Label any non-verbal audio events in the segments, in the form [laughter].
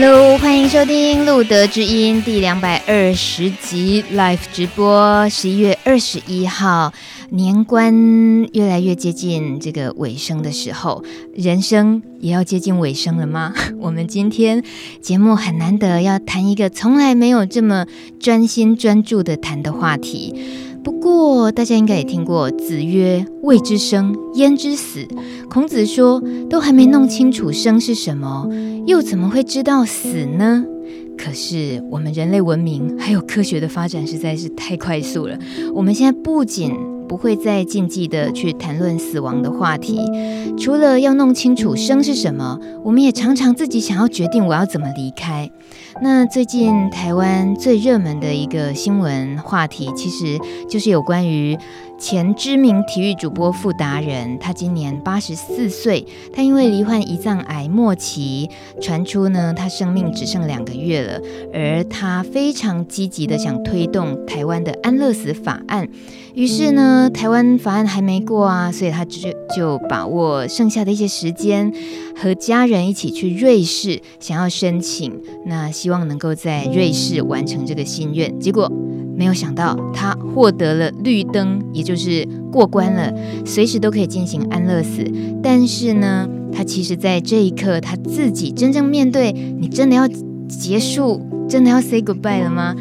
Hello，欢迎收听《路德之音》第两百二十集 Live 直播。十一月二十一号，年关越来越接近这个尾声的时候，人生也要接近尾声了吗？[laughs] 我们今天节目很难得要谈一个从来没有这么专心专注的谈的话题。不过，大家应该也听过“子曰：未知生，焉知死？”孔子说：“都还没弄清楚生是什么，又怎么会知道死呢？”可是，我们人类文明还有科学的发展实在是太快速了。我们现在不仅不会再禁忌的去谈论死亡的话题，除了要弄清楚生是什么，我们也常常自己想要决定我要怎么离开。那最近台湾最热门的一个新闻话题，其实就是有关于。前知名体育主播傅达人，他今年八十四岁，他因为罹患胰脏癌末期，传出呢，他生命只剩两个月了，而他非常积极的想推动台湾的安乐死法案，于是呢，台湾法案还没过啊，所以他就就把握剩下的一些时间，和家人一起去瑞士，想要申请，那希望能够在瑞士完成这个心愿，结果。没有想到，他获得了绿灯，也就是过关了，随时都可以进行安乐死。但是呢，他其实在这一刻，他自己真正面对，你真的要结束，真的要 say goodbye 了吗？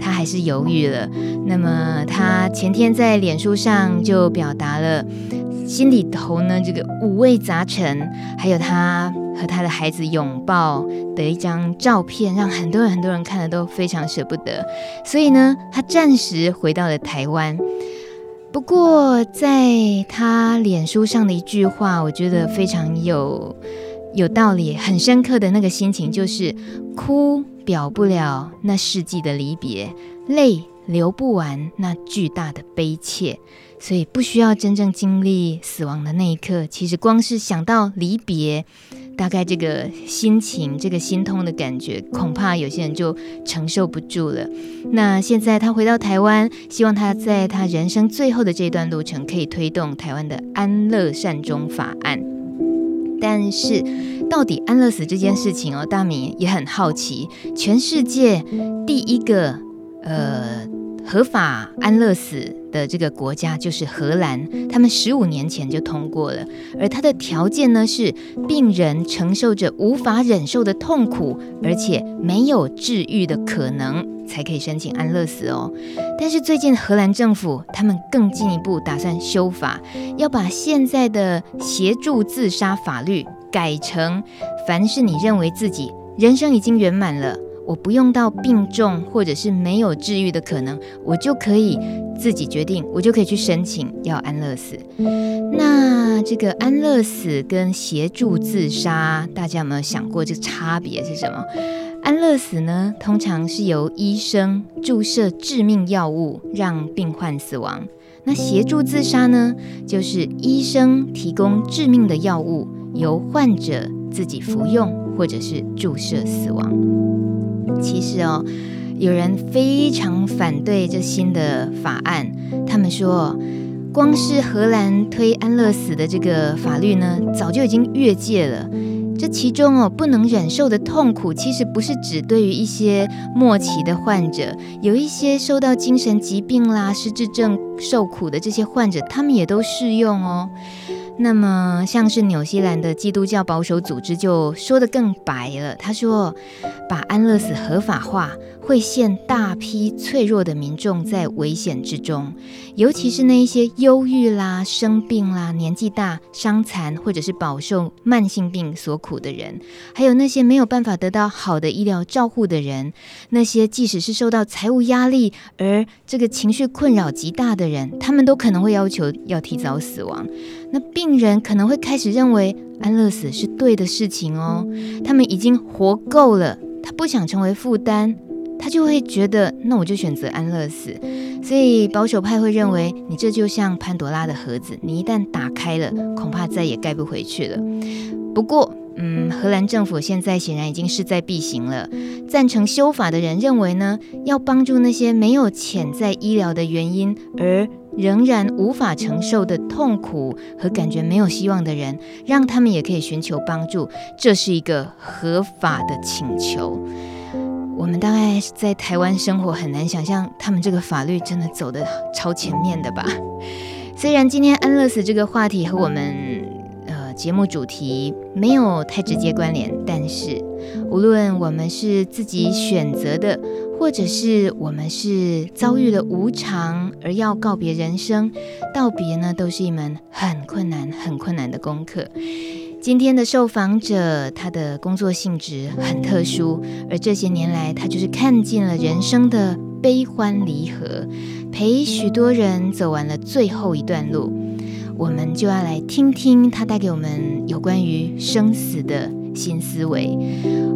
他还是犹豫了。那么，他前天在脸书上就表达了心里头呢，这个五味杂陈，还有他。和他的孩子拥抱的一张照片，让很多人很多人看了都非常舍不得。所以呢，他暂时回到了台湾。不过，在他脸书上的一句话，我觉得非常有有道理，很深刻的那个心情，就是哭表不了那世纪的离别，泪流不完那巨大的悲切。所以，不需要真正经历死亡的那一刻，其实光是想到离别。大概这个心情，这个心痛的感觉，恐怕有些人就承受不住了。那现在他回到台湾，希望他在他人生最后的这段路程，可以推动台湾的安乐善终法案。但是，到底安乐死这件事情哦，大米也很好奇。全世界第一个呃合法安乐死。的这个国家就是荷兰，他们十五年前就通过了，而它的条件呢是病人承受着无法忍受的痛苦，而且没有治愈的可能，才可以申请安乐死哦。但是最近荷兰政府他们更进一步打算修法，要把现在的协助自杀法律改成，凡是你认为自己人生已经圆满了。我不用到病重或者是没有治愈的可能，我就可以自己决定，我就可以去申请要安乐死。那这个安乐死跟协助自杀，大家有没有想过这差别是什么？安乐死呢，通常是由医生注射致命药物让病患死亡；那协助自杀呢，就是医生提供致命的药物，由患者自己服用或者是注射死亡。其实哦，有人非常反对这新的法案。他们说，光是荷兰推安乐死的这个法律呢，早就已经越界了。这其中哦，不能忍受的痛苦，其实不是只对于一些末期的患者，有一些受到精神疾病啦、失智症受苦的这些患者，他们也都适用哦。那么，像是纽西兰的基督教保守组织就说得更白了，他说，把安乐死合法化会陷大批脆弱的民众在危险之中，尤其是那一些忧郁啦、生病啦、年纪大、伤残或者是饱受慢性病所苦的人，还有那些没有办法得到好的医疗照护的人，那些即使是受到财务压力而这个情绪困扰极大的人，他们都可能会要求要提早死亡。那病病人可能会开始认为安乐死是对的事情哦，他们已经活够了，他不想成为负担，他就会觉得那我就选择安乐死。所以保守派会认为你这就像潘朵拉的盒子，你一旦打开了，恐怕再也盖不回去了。不过，嗯，荷兰政府现在显然已经势在必行了。赞成修法的人认为呢，要帮助那些没有潜在医疗的原因而仍然无法承受的痛苦和感觉没有希望的人，让他们也可以寻求帮助，这是一个合法的请求。我们大概在台湾生活很难想象，他们这个法律真的走得超前面的吧？虽然今天安乐死这个话题和我们呃节目主题没有太直接关联，但是无论我们是自己选择的，或者是我们是遭遇了无常而要告别人生，道别呢，都是一门很困难、很困难的功课。今天的受访者，他的工作性质很特殊，而这些年来，他就是看尽了人生的悲欢离合，陪许多人走完了最后一段路。我们就要来听听他带给我们有关于生死的新思维。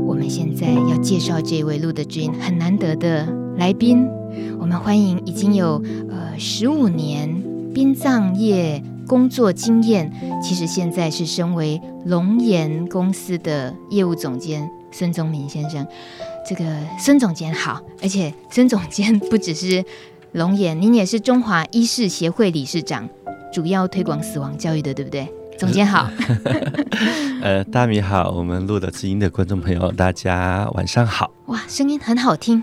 我们现在要介绍这位路德知音很难得的来宾，我们欢迎已经有呃十五年殡葬业工作经验，其实现在是身为龙岩公司的业务总监孙宗明先生。这个孙总监好，而且孙总监不只是龙岩，您也是中华医事协会理事长，主要推广死亡教育的，对不对？[laughs] 总监好。[laughs] 呃，大米好，我们录的知音的观众朋友，大家晚上好。哇，声音很好听。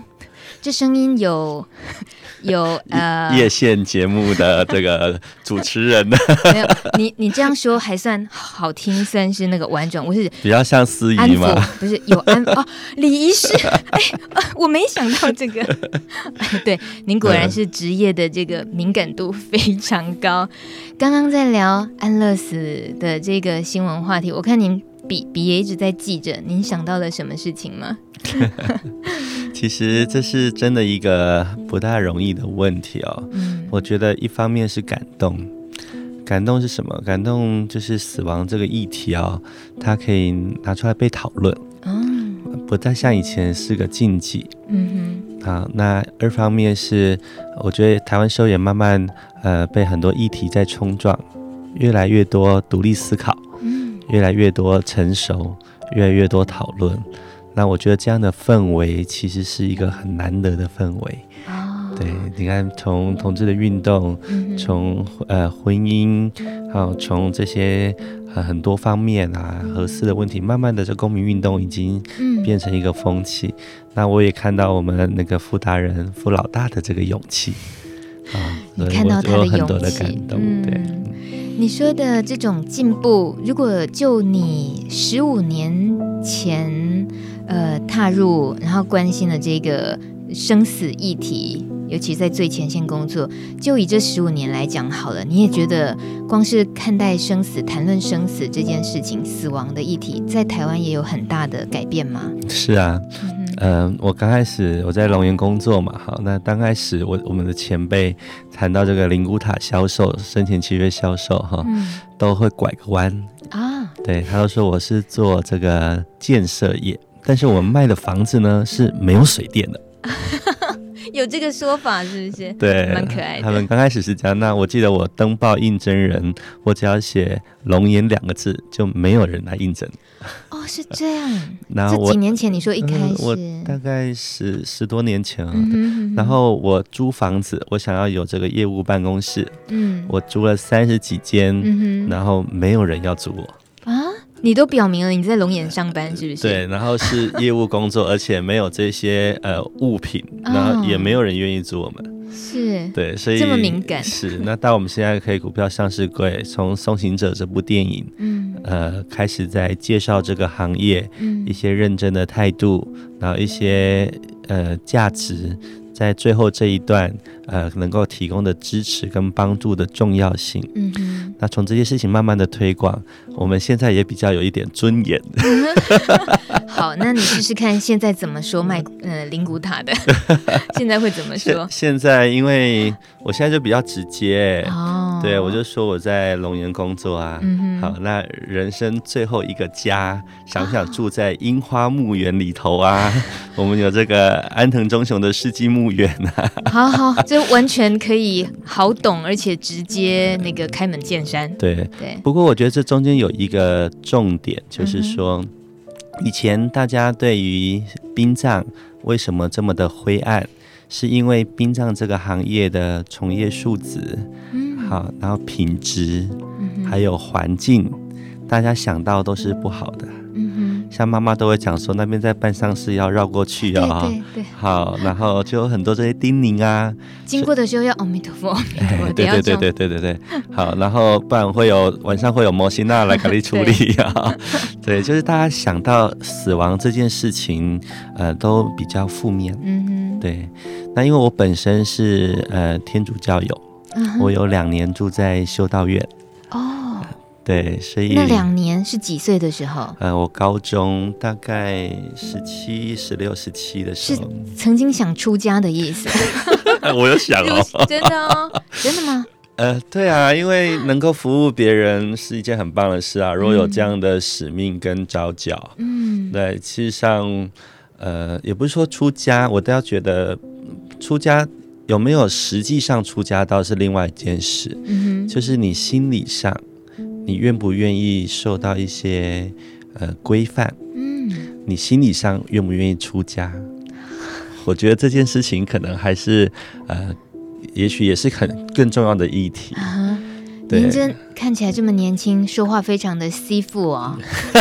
这声音有 [laughs] 有呃，夜线节目的这个主持人呢？[laughs] 没有，你你这样说还算好听，算是那个婉转。我是比较像司仪吗？不是有安哦，礼仪师。[laughs] 哎，我没想到这个。哎，对，您果然是职业的这个敏感度非常高。刚刚在聊安乐死的这个新闻话题，我看您笔笔也一直在记着。您想到了什么事情吗？其实这是真的一个不大容易的问题哦。嗯，我觉得一方面是感动，感动是什么？感动就是死亡这个议题哦，它可以拿出来被讨论，嗯，不再像以前是个禁忌。嗯哼。好，那二方面是，我觉得台湾社会也慢慢呃被很多议题在冲撞，越来越多独立思考，嗯，越来越多成熟，越来越多讨论。那我觉得这样的氛围其实是一个很难得的氛围。哦，对，你看，从同志的运动，从呃婚姻，还有从这些呃很多方面啊，合适的问题，慢慢的这公民运动已经变成一个风气。那我也看到我们那个傅大人傅老大的这个勇气啊，你看到他的勇气，很多的感动。对，你说的这种进步，如果就你十五年前。呃，踏入然后关心的这个生死议题，尤其在最前线工作，就以这十五年来讲好了，你也觉得光是看待生死、谈论生死这件事情、死亡的议题，在台湾也有很大的改变吗？是啊，嗯、呃，我刚开始我在龙岩工作嘛，好，那刚开始我我们的前辈谈到这个灵骨塔销售、生前契约销售，哈，嗯、都会拐个弯啊，对，他都说我是做这个建设业。但是我们卖的房子呢，是没有水电的，[laughs] [laughs] 有这个说法是不是？对，蛮可爱的。他们刚开始是这样。那我记得我登报应征人，我只要写“龙岩”两个字，就没有人来应征。哦，是这样。[laughs] 然后我几年前你说一开始，嗯、我大概是十多年前啊。嗯、哼哼哼然后我租房子，我想要有这个业务办公室。嗯，我租了三十几间，嗯、然后没有人要租我。你都表明了你在龙岩上班是不是？对，然后是业务工作，而且没有这些呃物品，然后也没有人愿意租我们。是，对，所以这么敏感。是，那到我们现在可以股票上市柜，从《送行者》这部电影，嗯，呃，开始在介绍这个行业，嗯，一些认真的态度，然后一些呃价值。在最后这一段，呃，能够提供的支持跟帮助的重要性。嗯哼，那从这些事情慢慢的推广，我们现在也比较有一点尊严。[laughs] 好，那你试试看，现在怎么说卖呃灵骨塔的？[laughs] 现在会怎么说？现在因为我现在就比较直接。哦。对，我就说我在龙岩工作啊。嗯、好，那人生最后一个家，想不想住在樱花墓园里头啊？[laughs] 我们有这个安藤忠雄的世纪墓园啊。好好，这完全可以好懂，而且直接那个开门见山。对对。不过我觉得这中间有一个重点，就是说，嗯、以前大家对于殡葬为什么这么的灰暗？是因为殡葬这个行业的从业数字，嗯，好，然后品质，嗯，还有环境，大家想到都是不好的。像妈妈都会讲说，那边在办丧事要绕过去啊、哦，对对对，好，然后就有很多这些叮咛啊，经过的时候要阿弥陀佛，[laughs] 对对对对对对对，好，然后不然会有晚上会有摩西娜来给你处理啊，对，[laughs] 对，就是大家想到死亡这件事情，呃，都比较负面，嗯哼，对，那因为我本身是呃天主教友，我有两年住在修道院。对，所以那两年是几岁的时候？呃，我高中大概十七、十六、十七的时候，是曾经想出家的意思。[laughs] 我有想哦，[laughs] 真的哦，真的吗？呃，对啊，因为能够服务别人是一件很棒的事啊。如果有这样的使命跟招脚，嗯，对，其实上，呃，也不是说出家，我都要觉得出家有没有实际上出家倒是另外一件事。嗯哼，就是你心理上。你愿不愿意受到一些呃规范？嗯，你心理上愿不愿意出家？我觉得这件事情可能还是呃，也许也是很更重要的议题。啊您真看起来这么年轻，说话非常的师父哦，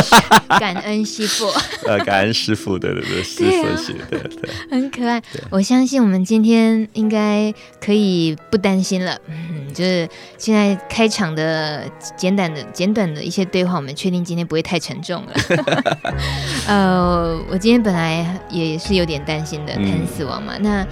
[laughs] 感恩师父。[laughs] 呃，感恩师傅，对对对，师傅是，的 [laughs] 对，很可爱。我相信我们今天应该可以不担心了。嗯，就是现在开场的简短的简短的一些对话，我们确定今天不会太沉重了。呃，我今天本来也是有点担心的，谈死亡嘛，嗯、那。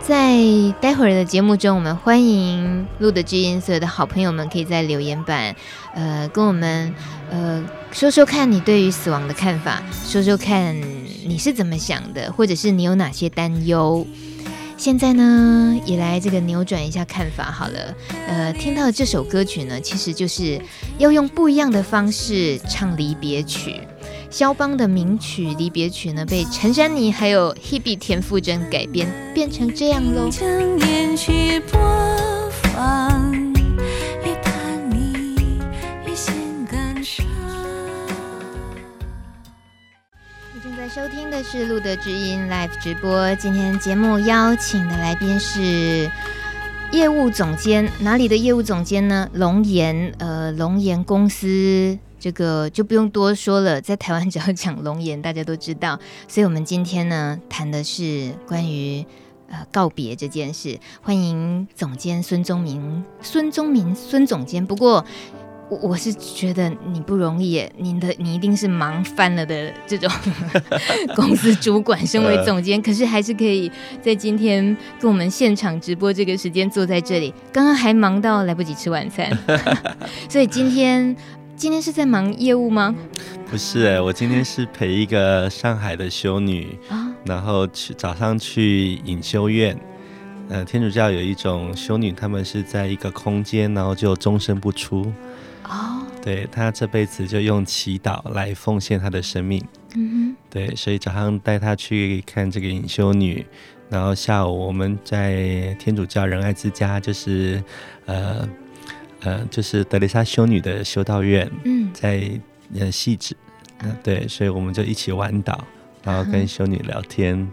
在待会儿的节目中，我们欢迎录的知音所有的好朋友们，可以在留言板，呃，跟我们呃说说看你对于死亡的看法，说说看你是怎么想的，或者是你有哪些担忧。现在呢，也来这个扭转一下看法好了。呃，听到这首歌曲呢，其实就是要用不一样的方式唱离别曲。肖邦的名曲《离别曲》呢，被陈珊妮还有 Hebe 田馥甄改编，变成这样喽。你正在收听的是路德之音 Live 直播，今天节目邀请的来宾是业务总监，哪里的业务总监呢？龙岩，呃，龙岩公司。这个就不用多说了，在台湾只要讲龙岩，大家都知道。所以，我们今天呢，谈的是关于呃告别这件事。欢迎总监孙宗明，孙宗明，孙总监。不过，我我是觉得你不容易耶，你的你一定是忙翻了的这种 [laughs] [laughs] 公司主管，身为总监，可是还是可以在今天跟我们现场直播这个时间坐在这里。刚刚还忙到来不及吃晚餐，[laughs] 所以今天。今天是在忙业务吗？不是我今天是陪一个上海的修女，啊、然后去早上去隐修院。呃，天主教有一种修女，他们是在一个空间，然后就终身不出。哦，对，他这辈子就用祈祷来奉献他的生命。嗯哼，对，所以早上带他去看这个隐修女，然后下午我们在天主教仁爱之家，就是呃。呃，就是德蕾莎修女的修道院，嗯，在呃细致，嗯、呃，对，所以我们就一起玩岛，然后跟修女聊天，嗯、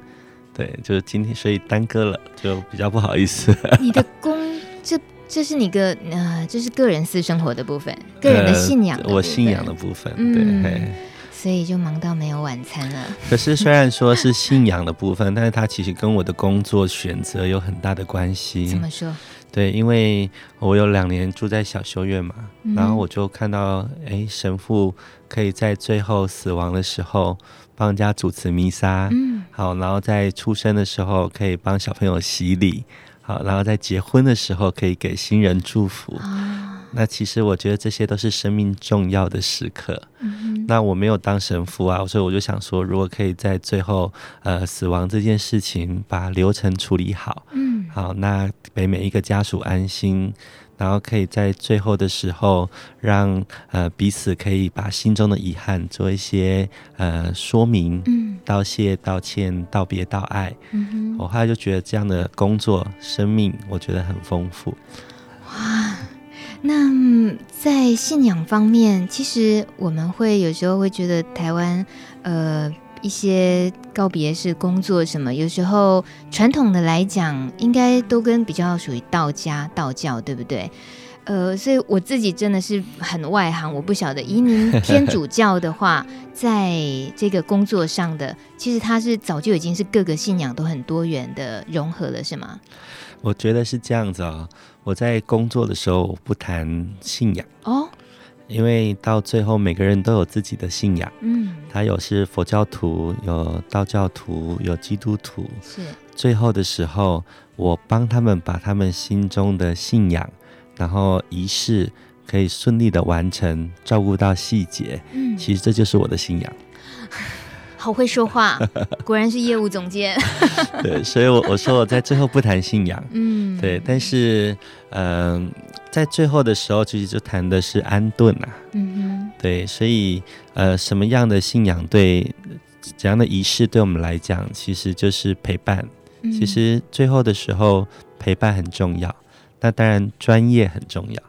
对，就是今天所以耽搁了，就比较不好意思。你的工，这这是你个呃，这是个人私生活的部分，个人的信仰的、呃，我信仰的部分，对，嗯、所以就忙到没有晚餐了。可是虽然说是信仰的部分，[laughs] 但是它其实跟我的工作选择有很大的关系。怎么说？对，因为我有两年住在小修院嘛，嗯、然后我就看到，哎，神父可以在最后死亡的时候帮人家主持弥撒，嗯，好，然后在出生的时候可以帮小朋友洗礼，好，然后在结婚的时候可以给新人祝福。哦那其实我觉得这些都是生命重要的时刻。嗯。那我没有当神父啊，所以我就想说，如果可以在最后，呃，死亡这件事情把流程处理好，嗯，好，那给每一个家属安心，然后可以在最后的时候让呃彼此可以把心中的遗憾做一些呃说明，嗯，道谢、道歉、道别、道爱。嗯哼，我后来就觉得这样的工作生命，我觉得很丰富。哇，那在信仰方面，其实我们会有时候会觉得台湾呃。一些告别式工作什么，有时候传统的来讲，应该都跟比较属于道家、道教，对不对？呃，所以我自己真的是很外行，我不晓得。以您天主教的话，在这个工作上的，其实它是早就已经是各个信仰都很多元的融合了，是吗？我觉得是这样子哦。我在工作的时候我不谈信仰哦。因为到最后，每个人都有自己的信仰。嗯，他有是佛教徒，有道教徒，有基督徒。是。最后的时候，我帮他们把他们心中的信仰，然后仪式可以顺利的完成，照顾到细节。嗯，其实这就是我的信仰。好会说话，[laughs] 果然是业务总监。对，所以我我说我在最后不谈信仰。嗯，对，但是嗯。呃在最后的时候，其实就谈的是安顿啊。嗯哼，对，所以呃，什么样的信仰对怎样的仪式对我们来讲，其实就是陪伴。嗯、其实最后的时候，陪伴很重要。那当然，专业很重要。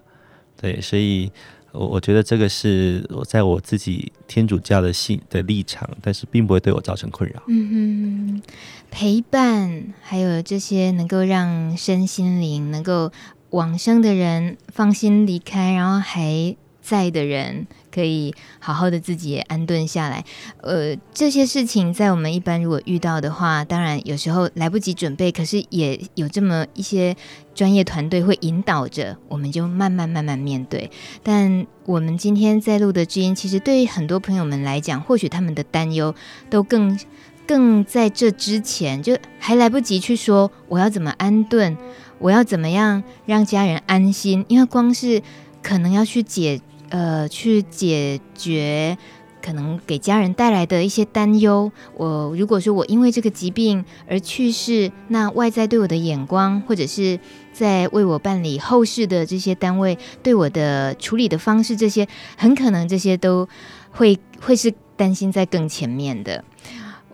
对，所以我我觉得这个是我在我自己天主教的信的立场，但是并不会对我造成困扰。嗯哼，陪伴还有这些能够让身心灵能够。往生的人放心离开，然后还在的人可以好好的自己也安顿下来。呃，这些事情在我们一般如果遇到的话，当然有时候来不及准备，可是也有这么一些专业团队会引导着，我们就慢慢慢慢面对。但我们今天在录的知音，其实对于很多朋友们来讲，或许他们的担忧都更更在这之前，就还来不及去说我要怎么安顿。我要怎么样让家人安心？因为光是可能要去解呃去解决可能给家人带来的一些担忧。我如果说我因为这个疾病而去世，那外在对我的眼光，或者是在为我办理后事的这些单位对我的处理的方式，这些很可能这些都会会是担心在更前面的。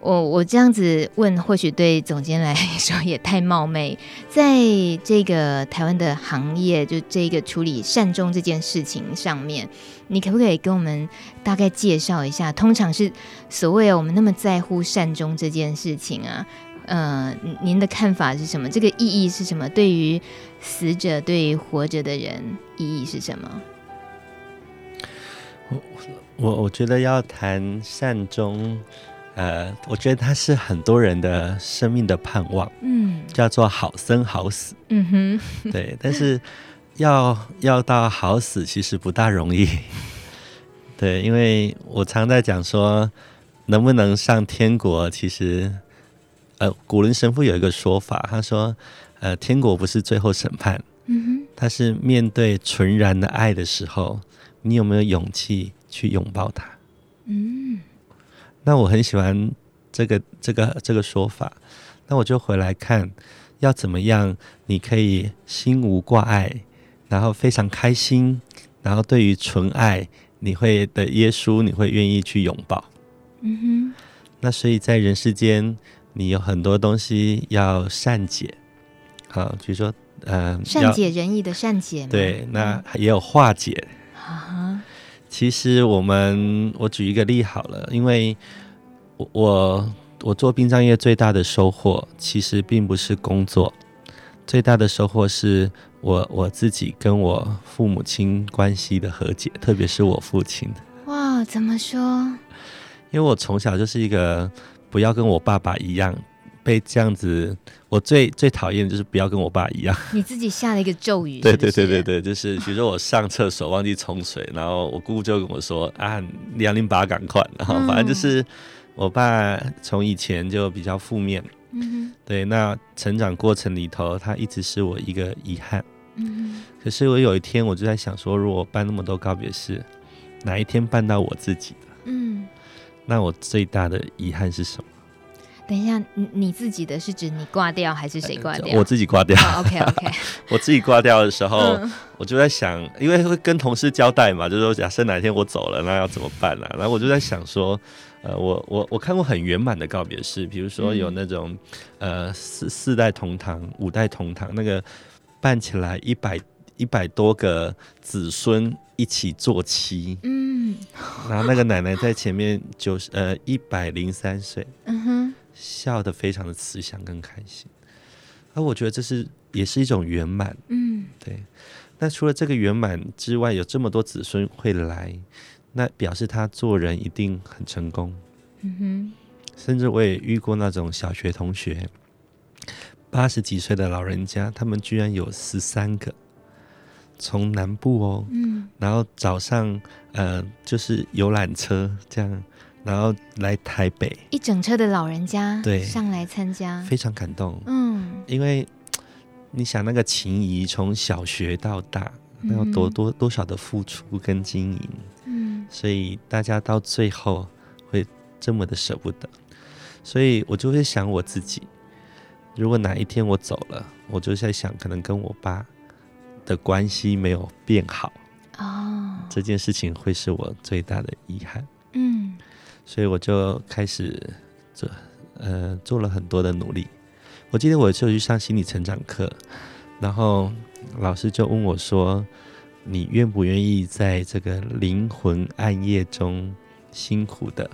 我我这样子问，或许对总监来 [laughs] 说也太冒昧。在这个台湾的行业，就这个处理善终这件事情上面，你可不可以跟我们大概介绍一下？通常是所谓我们那么在乎善终这件事情啊，呃，您的看法是什么？这个意义是什么？对于死者，对于活着的人，意义是什么？我我我觉得要谈善终。呃，我觉得他是很多人的生命的盼望，嗯，叫做好生好死，嗯哼，[laughs] 对，但是要要到好死其实不大容易，[laughs] 对，因为我常在讲说，能不能上天国，其实，呃，古伦神父有一个说法，他说，呃，天国不是最后审判，嗯哼，他是面对纯然的爱的时候，你有没有勇气去拥抱他？嗯。那我很喜欢这个这个这个说法，那我就回来看要怎么样，你可以心无挂碍，然后非常开心，然后对于纯爱，你会的耶稣，你会愿意去拥抱。嗯哼。那所以在人世间，你有很多东西要善解，好，比如说呃，善解人意的善解。对，那也有化解。啊其实我们，我举一个例好了，因为我我我做殡葬业最大的收获，其实并不是工作，最大的收获是我我自己跟我父母亲关系的和解，特别是我父亲。哇，怎么说？因为我从小就是一个不要跟我爸爸一样。被这样子，我最最讨厌的就是不要跟我爸一样。[laughs] 你自己下了一个咒语是是？对对对对对，就是比如说我上厕所忘记冲水，然后我姑姑就跟我说啊，两零八赶快，然后反正就是我爸从以前就比较负面。嗯哼。对，那成长过程里头，他一直是我一个遗憾。嗯。可是我有一天我就在想说，如果办那么多告别式，哪一天办到我自己的？嗯。那我最大的遗憾是什么？等一下，你你自己的是指你挂掉还是谁挂掉？我自己挂掉。Oh, OK OK，[laughs] 我自己挂掉的时候，嗯、我就在想，因为会跟同事交代嘛，就是说假设哪一天我走了，那要怎么办呢、啊？然后我就在想说，呃，我我我看过很圆满的告别式，比如说有那种、嗯、呃四四代同堂、五代同堂，那个办起来一百一百多个子孙一起做妻，嗯，然后那个奶奶在前面九十呃一百零三岁，嗯哼。笑得非常的慈祥跟开心，而我觉得这是也是一种圆满，嗯，对。那除了这个圆满之外，有这么多子孙会来，那表示他做人一定很成功，嗯哼。甚至我也遇过那种小学同学，八十几岁的老人家，他们居然有十三个，从南部哦，嗯，然后早上呃就是游览车这样。然后来台北，一整车的老人家对。上来参加，非常感动。嗯，因为你想那个情谊从小学到大，那要多多多少的付出跟经营，嗯，所以大家到最后会这么的舍不得，所以我就会想我自己，如果哪一天我走了，我就在想，可能跟我爸的关系没有变好，哦，这件事情会是我最大的遗憾。嗯。所以我就开始做，呃，做了很多的努力。我记得我就去上心理成长课，然后老师就问我说：“你愿不愿意在这个灵魂暗夜中辛苦的、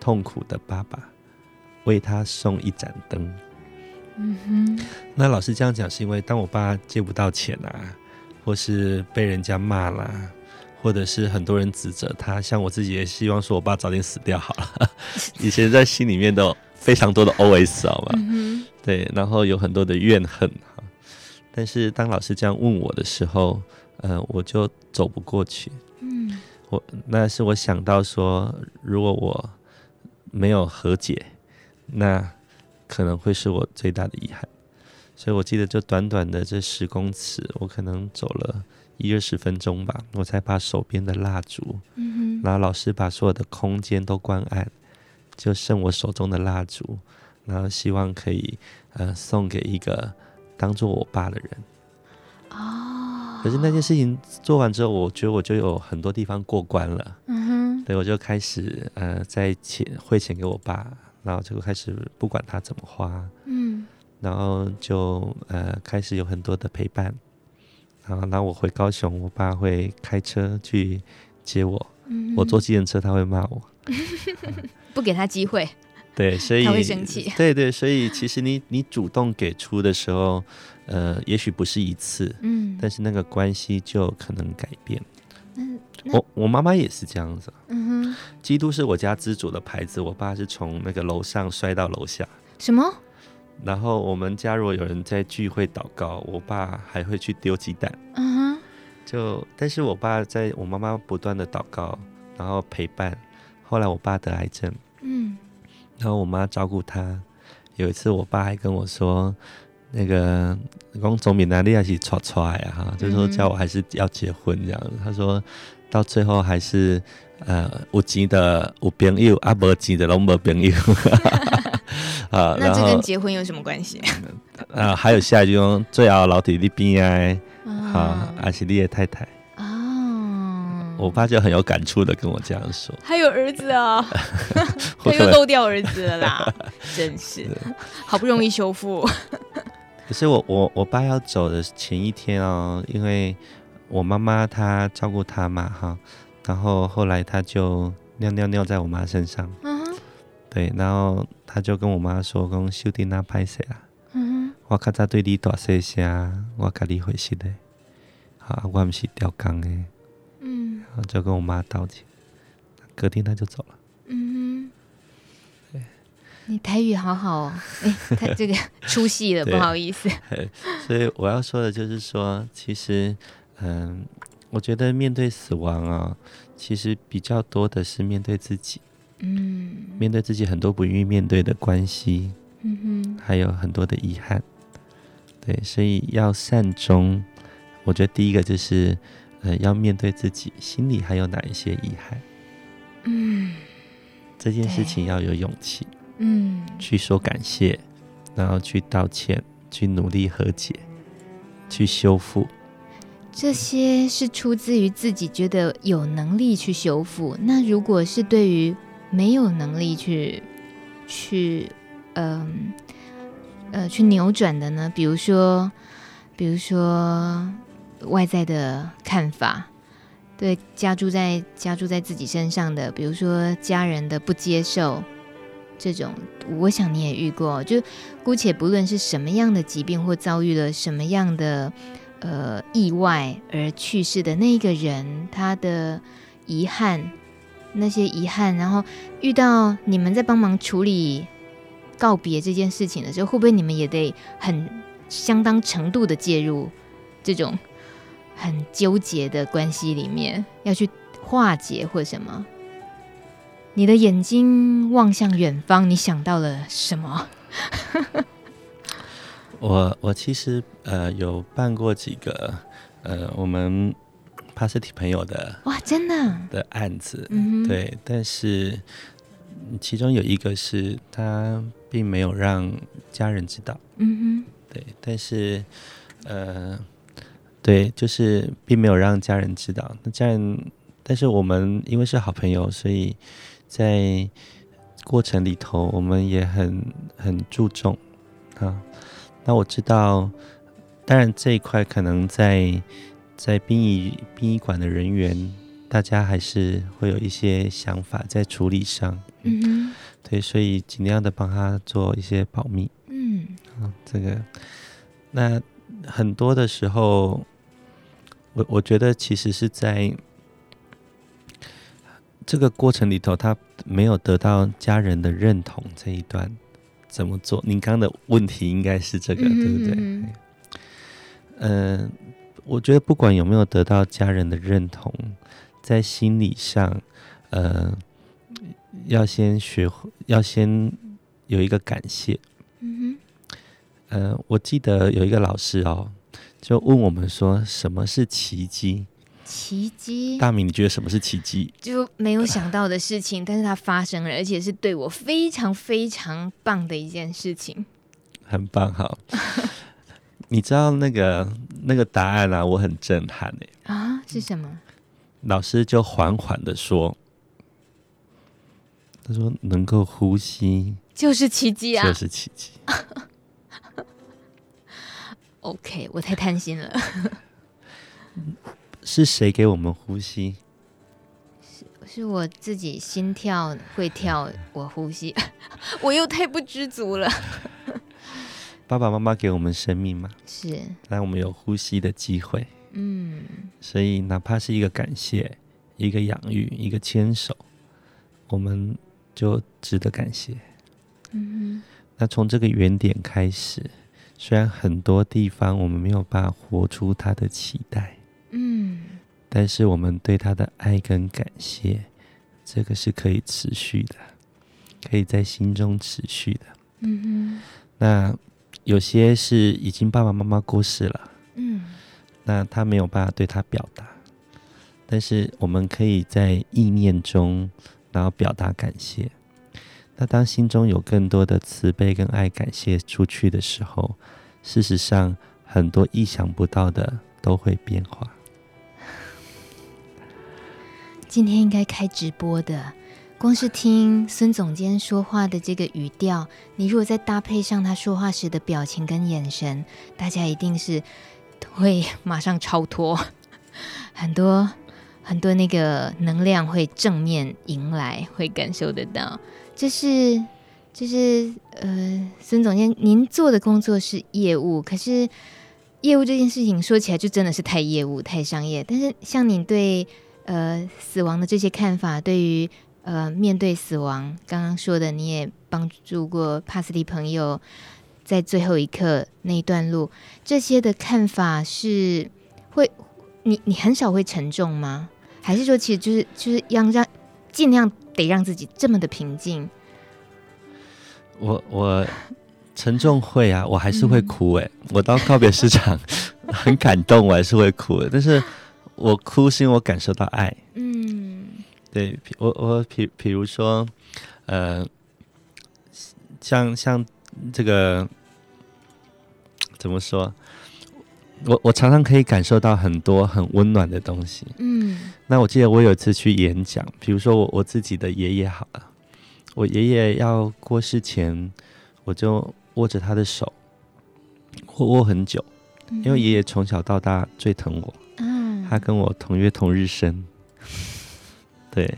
痛苦的爸爸，为他送一盏灯？”嗯哼。那老师这样讲是因为，当我爸借不到钱啊，或是被人家骂啦。或者是很多人指责他，像我自己也希望说我爸早点死掉好了。[laughs] 以前在心里面都有非常多的 OS 好吗？对，然后有很多的怨恨哈。但是当老师这样问我的时候，呃，我就走不过去。嗯，我那是我想到说，如果我没有和解，那可能会是我最大的遗憾。所以我记得就短短的这十公尺，我可能走了。一二十分钟吧，我才把手边的蜡烛，嗯哼，然后老师把所有的空间都关暗，就剩我手中的蜡烛，然后希望可以呃送给一个当做我爸的人。哦，可是那件事情做完之后，我觉得我就有很多地方过关了。嗯哼，对，我就开始呃在钱汇钱给我爸，然后就开始不管他怎么花，嗯，然后就呃开始有很多的陪伴。然后，然后我回高雄，我爸会开车去接我。嗯、我坐计程车，他会骂我，[laughs] 不给他机会。对，所以他会生气。对对，所以其实你你主动给出的时候，呃，也许不是一次，嗯，但是那个关系就可能改变。嗯，我我妈妈也是这样子。嗯哼，基督是我家之主的牌子，我爸是从那个楼上摔到楼下。什么？然后我们家如果有人在聚会祷告，我爸还会去丢鸡蛋。嗯哼，就但是我爸在我妈妈不断的祷告，然后陪伴。后来我爸得癌症，嗯，然后我妈照顾他。有一次我爸还跟我说，那个讲总比哪里还是错错呀哈，就是说叫我还是要结婚这样子。他说到最后还是呃有钱的有朋友，啊没钱的拢没朋友。[laughs] 啊，那这跟结婚有什么关系？啊，还有下一句话，最好老弟的边哎，啊，阿西利的太太啊，我爸就很有感触的跟我这样说。还有儿子啊，[laughs] 他又漏掉儿子了啦，[laughs] 真是好不容易修复。可是我我我爸要走的前一天哦，因为我妈妈她照顾他嘛哈，然后后来他就尿尿尿在我妈身上。嗯对，然后他就跟我妈说：“讲修弟那歹势啊，嗯、我较早对你大细声，我甲你回息的，啊，我不是吊钢的，嗯，然后就跟我妈道歉，隔天他就走了。嗯哼，对，你台语好好哦，[laughs] 哎，他这个出戏了，不好意思。[laughs] 所以我要说的就是说，其实，嗯，我觉得面对死亡啊，其实比较多的是面对自己。嗯，面对自己很多不愿意面对的关系，嗯哼，还有很多的遗憾，对，所以要善终。我觉得第一个就是，呃，要面对自己心里还有哪一些遗憾，嗯，这件事情要有勇气，嗯，去说感谢，然后去道歉，去努力和解，去修复。这些是出自于自己觉得有能力去修复。那如果是对于没有能力去去嗯呃，去扭转的呢？比如说，比如说外在的看法，对加注在加注在自己身上的，比如说家人的不接受，这种我想你也遇过。就姑且不论是什么样的疾病或遭遇了什么样的。呃，意外而去世的那一个人，他的遗憾，那些遗憾，然后遇到你们在帮忙处理告别这件事情的时候，会不会你们也得很相当程度的介入这种很纠结的关系里面，要去化解或什么？你的眼睛望向远方，你想到了什么？[laughs] 我我其实呃有办过几个呃我们帕斯提朋友的哇真的的案子，嗯、对，但是其中有一个是他并没有让家人知道，嗯哼，对，但是呃对，就是并没有让家人知道。那家人，但是我们因为是好朋友，所以在过程里头我们也很很注重啊。那我知道，当然这一块可能在在殡仪殡仪馆的人员，大家还是会有一些想法在处理上，嗯，对，所以尽量的帮他做一些保密，嗯，啊，这个，那很多的时候，我我觉得其实是在这个过程里头，他没有得到家人的认同这一段。怎么做？您刚刚的问题应该是这个，嗯、对不对？嗯、呃，我觉得不管有没有得到家人的认同，在心理上，呃，要先学会，要先有一个感谢。嗯哼。呃，我记得有一个老师哦，就问我们说，什么是奇迹？奇迹，大明，你觉得什么是奇迹？就没有想到的事情，但是它发生了，而且是对我非常非常棒的一件事情。很棒，好。你知道那个那个答案啊，我很震撼哎。啊，是什么？老师就缓缓的说：“他说能够呼吸就是奇迹啊，就是奇迹。[laughs] ”OK，我太贪心了。[laughs] 是谁给我们呼吸？是是我自己心跳会跳，我呼吸，[laughs] 我又太不知足了。爸爸妈妈给我们生命嘛，是让我们有呼吸的机会。嗯，所以哪怕是一个感谢，一个养育，一个牵手，我们就值得感谢。嗯，那从这个原点开始，虽然很多地方我们没有办法活出他的期待。嗯，但是我们对他的爱跟感谢，这个是可以持续的，可以在心中持续的。嗯哼，那有些是已经爸爸妈妈过世了，嗯，那他没有办法对他表达，但是我们可以在意念中，然后表达感谢。那当心中有更多的慈悲跟爱，感谢出去的时候，事实上很多意想不到的都会变化。今天应该开直播的，光是听孙总监说话的这个语调，你如果再搭配上他说话时的表情跟眼神，大家一定是会马上超脱，[laughs] 很多很多那个能量会正面迎来，会感受得到。这是这是呃，孙总监，您做的工作是业务，可是业务这件事情说起来就真的是太业务、太商业。但是像你对呃，死亡的这些看法，对于呃面对死亡，刚刚说的，你也帮助过帕斯蒂朋友，在最后一刻那一段路，这些的看法是会，你你很少会沉重吗？还是说，其实就是就是要让尽量得让自己这么的平静？我我沉重会啊，我还是会哭哎、欸，嗯、我到告别市场 [laughs] 很感动，我还是会哭的，但是。我哭是因为我感受到爱。嗯，对，我我比比如说，呃，像像这个怎么说？我我常常可以感受到很多很温暖的东西。嗯，那我记得我有一次去演讲，比如说我我自己的爷爷好了，我爷爷要过世前，我就握着他的手，握握很久，因为爷爷从小到大最疼我。嗯，他跟我同月同日生。对，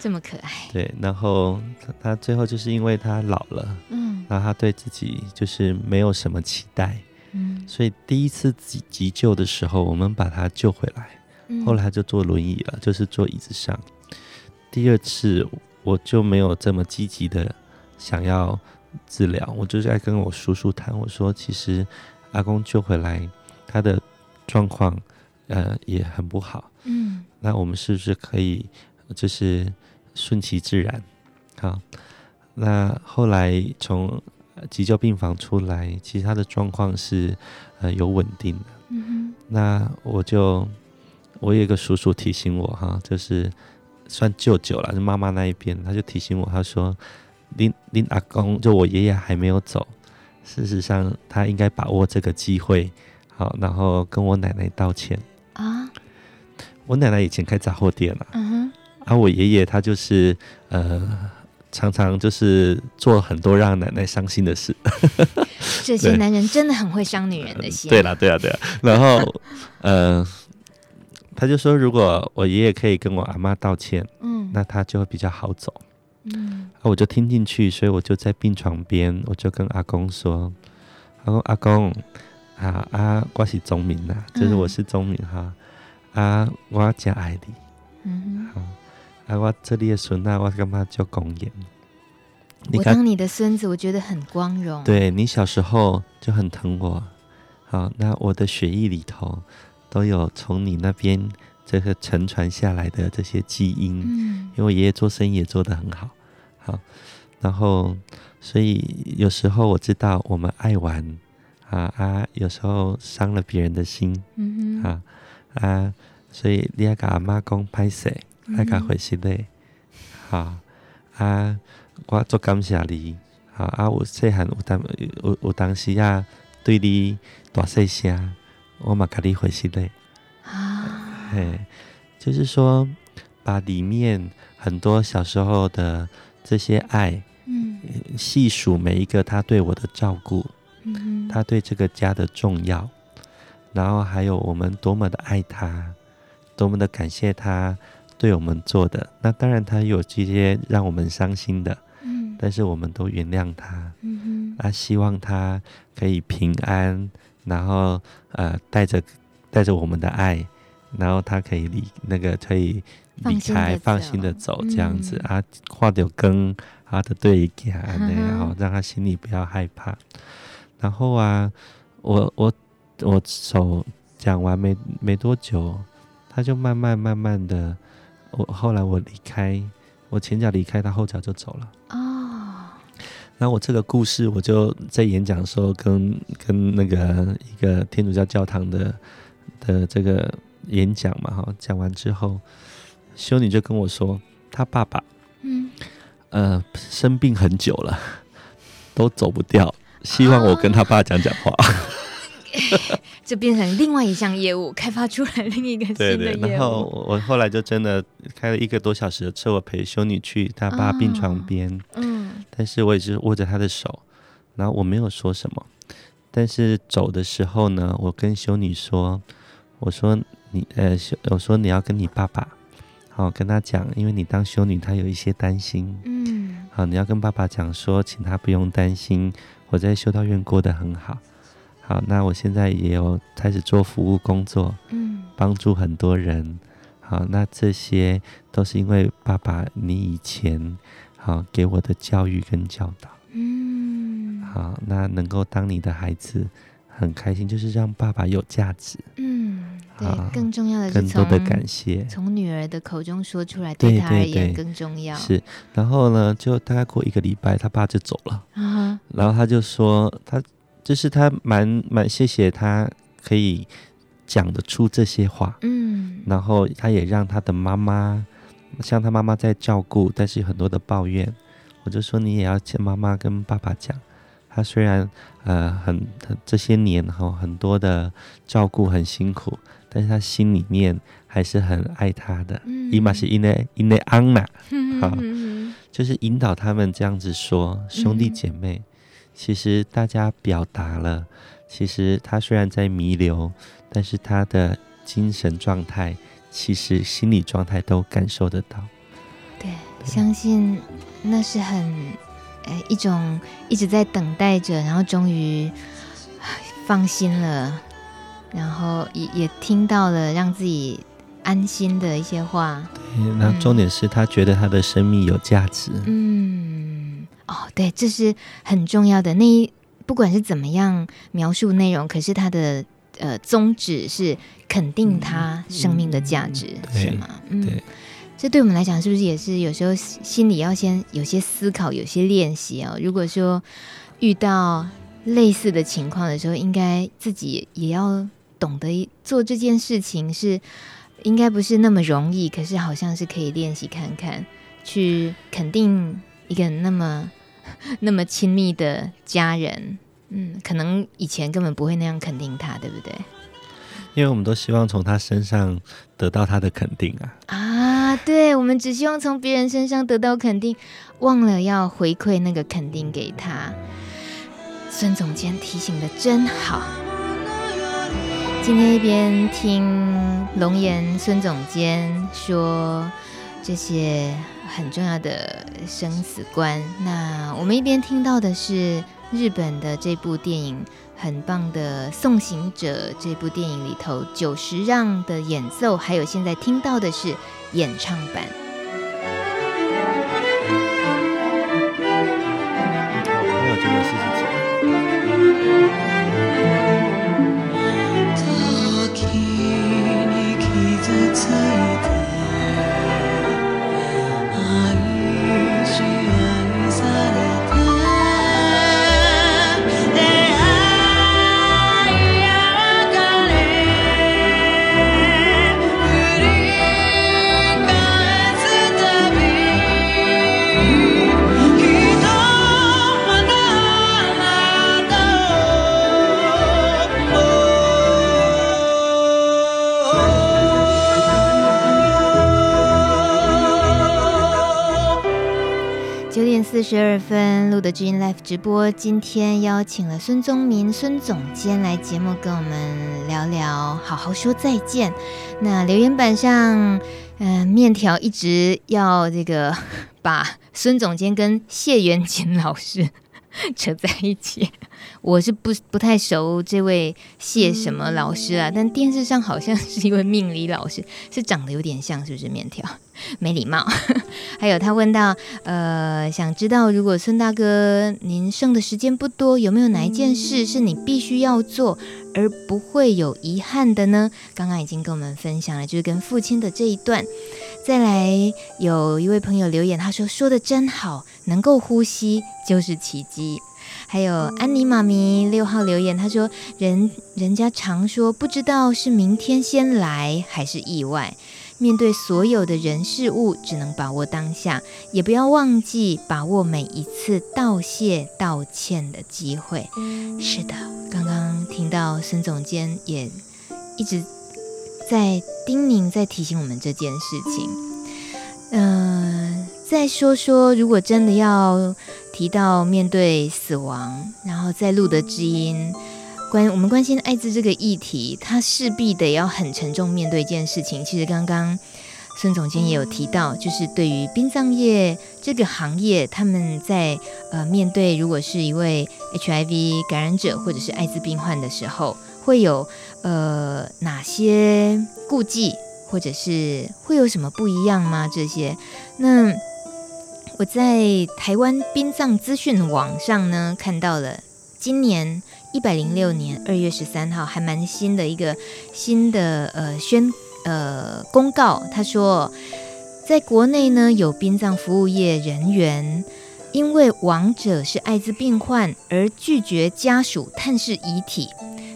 这么可爱。对，然后他，他最后就是因为他老了，嗯，然后他对自己就是没有什么期待。嗯，所以第一次急急救的时候，我们把他救回来，嗯、后来他就坐轮椅了，就是坐椅子上。第二次我就没有这么积极的想要治疗，我就是在跟我叔叔谈，我说其实阿公救回来，他的状况呃也很不好，嗯，那我们是不是可以就是顺其自然？好，那后来从。急救病房出来，其实他的状况是呃有稳定的。那我就我有一个叔叔提醒我哈，就是算舅舅了，是妈妈那一边，他就提醒我，他说：“林林阿公，就我爷爷还没有走，事实上他应该把握这个机会，好，然后跟我奶奶道歉啊。我奶奶以前开杂货店了，嗯哼。而我爷爷他就是呃。常常就是做很多让奶奶伤心的事，[laughs] 这些男人真的很会伤女人的心。对了，对啊，对啊。然后，呃，他就说，如果我爷爷可以跟我阿妈道歉，嗯，那他就会比较好走。嗯，我就听进去，所以我就在病床边，我就跟阿公说：“阿公，阿公，啊啊，我是宗明呐，就是我是宗明哈，啊，我真爱你。”嗯好。啊，我这里的孙啊，我干嘛叫公演？我当你的孙子，我觉得很光荣。对，你小时候就很疼我，好，那我的血液里头都有从你那边这个承传下来的这些基因。嗯，因为我爷爷做生意也做得很好，好，然后所以有时候我知道我们爱玩啊啊，有时候伤了别人的心。嗯哼，啊啊，所以你要跟阿妈讲歹势。爱甲回息嘞，好啊！我做感谢你，好啊！有细汉有当有有当时啊，对你大细声，我嘛甲你回息嘞啊！嘿，就是说，把里面很多小时候的这些爱，嗯，细数每一个他对我的照顾，嗯，他对这个家的重要，然后还有我们多么的爱他，多么的感谢他。对我们做的，那当然他有这些让我们伤心的，嗯，但是我们都原谅他，嗯哼，啊，希望他可以平安，然后呃，带着带着我们的爱，然后他可以离那个可以离开，放心的走，这样子、嗯、啊，画点根，啊的对家，然后让他心里不要害怕。然后啊，我我我手讲完没没多久，他就慢慢慢慢的。我后来我离开，我前脚离开，他后脚就走了。哦，那我这个故事，我就在演讲的时候跟跟那个一个天主教教堂的的这个演讲嘛，哈，讲完之后，修女就跟我说，他爸爸，嗯，呃，生病很久了，[laughs] 都走不掉，希望我跟他爸讲讲话。哦就变成另外一项业务，开发出来另一个新的业务。对对，然后我后来就真的开了一个多小时的车，我陪修女去她爸病床边。哦、嗯，但是我也是握着她的手，然后我没有说什么。但是走的时候呢，我跟修女说：“我说你呃，我说你要跟你爸爸，好跟他讲，因为你当修女，他有一些担心。嗯，好，你要跟爸爸讲说，请他不用担心，我在修道院过得很好。”好，那我现在也有开始做服务工作，嗯，帮助很多人。好，那这些都是因为爸爸你以前好给我的教育跟教导，嗯，好，那能够当你的孩子很开心，就是让爸爸有价值，嗯，对，更重要的是更多的感谢从女儿的口中说出来，对他而言更重要。是，然后呢，就大概过一个礼拜，他爸就走了，啊，然后他就说他。就是他蛮蛮谢谢他可以讲得出这些话，嗯，然后他也让他的妈妈，像他妈妈在照顾，但是有很多的抱怨，我就说你也要请妈妈跟爸爸讲。他虽然呃很，很这些年哈很多的照顾很辛苦，但是他心里面还是很爱他的。伊玛是因为因为安娜，[laughs] 好，就是引导他们这样子说，兄弟姐妹，其实大家表达了，其实他虽然在弥留，但是他的精神状态，其实心理状态都感受得到。对，相信那是很。哎，一种一直在等待着，然后终于放心了，然后也也听到了让自己安心的一些话。对，那重点是他觉得他的生命有价值。嗯，哦，对，这是很重要的。那一不管是怎么样描述内容，可是他的呃宗旨是肯定他生命的价值，是吗？嗯。对这对我们来讲，是不是也是有时候心里要先有些思考，有些练习哦？如果说遇到类似的情况的时候，应该自己也要懂得做这件事情，是应该不是那么容易，可是好像是可以练习看看，去肯定一个那么 [laughs] 那么亲密的家人，嗯，可能以前根本不会那样肯定他，对不对？因为我们都希望从他身上得到他的肯定啊！啊，对，我们只希望从别人身上得到肯定，忘了要回馈那个肯定给他。孙总监提醒的真好。今天一边听龙岩孙总监说这些很重要的生死观，那我们一边听到的是日本的这部电影。很棒的《送行者》这部电影里头，久石让的演奏，还有现在听到的是演唱版。的 g e n life 直播，今天邀请了孙宗民孙总监来节目跟我们聊聊，好好说再见。那留言板上，嗯、面条一直要这个 [laughs] 把孙总监跟谢元锦老师 [laughs] 扯在一起。我是不不太熟这位谢什么老师啊，但电视上好像是一位命理老师，是长得有点像，是不是面条？[laughs] 没礼貌。[laughs] 还有他问到，呃，想知道如果孙大哥您剩的时间不多，有没有哪一件事是你必须要做而不会有遗憾的呢？刚刚已经跟我们分享了，就是跟父亲的这一段。再来有一位朋友留言，他说说的真好，能够呼吸就是奇迹。还有安妮妈咪六号留言，他说人人家常说不知道是明天先来还是意外。面对所有的人事物，只能把握当下，也不要忘记把握每一次道谢、道歉的机会。是的，刚刚听到孙总监也一直在叮咛、在提醒我们这件事情。嗯、再说说，如果真的要提到面对死亡，然后在露德知音。关我们关心艾滋这个议题，他势必得要很沉重面对一件事情。其实刚刚孙总监也有提到，就是对于殡葬业这个行业，他们在呃面对如果是一位 HIV 感染者或者是艾滋病患的时候，会有呃哪些顾忌，或者是会有什么不一样吗？这些，那我在台湾殡葬资讯网上呢看到了今年。一百零六年二月十三号，还蛮新的一个新的呃宣呃公告。他说，在国内呢，有殡葬服务业人员因为亡者是艾滋病患而拒绝家属探视遗体，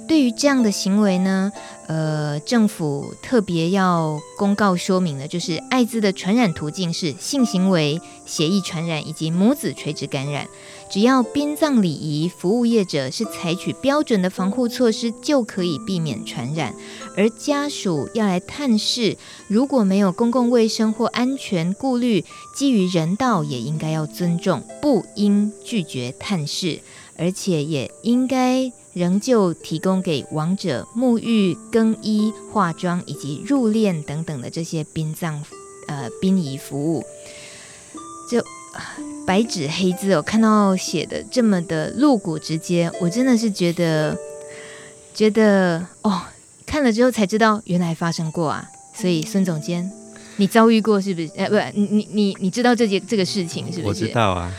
对于这样的行为呢，呃，政府特别要公告说明的，就是艾滋的传染途径是性行为、血液传染以及母子垂直感染。只要殡葬礼仪服务业者是采取标准的防护措施，就可以避免传染。而家属要来探视，如果没有公共卫生或安全顾虑，基于人道，也应该要尊重，不应拒绝探视，而且也应该仍旧提供给亡者沐浴、更衣、化妆以及入殓等等的这些殡葬呃殡仪服务。就。白纸黑字我，看到写的这么的露骨直接，我真的是觉得，觉得哦，看了之后才知道原来发生过啊。所以孙总监，你遭遇过是不是？呃，不，你你你你知道这件这个事情是不是？我知道啊。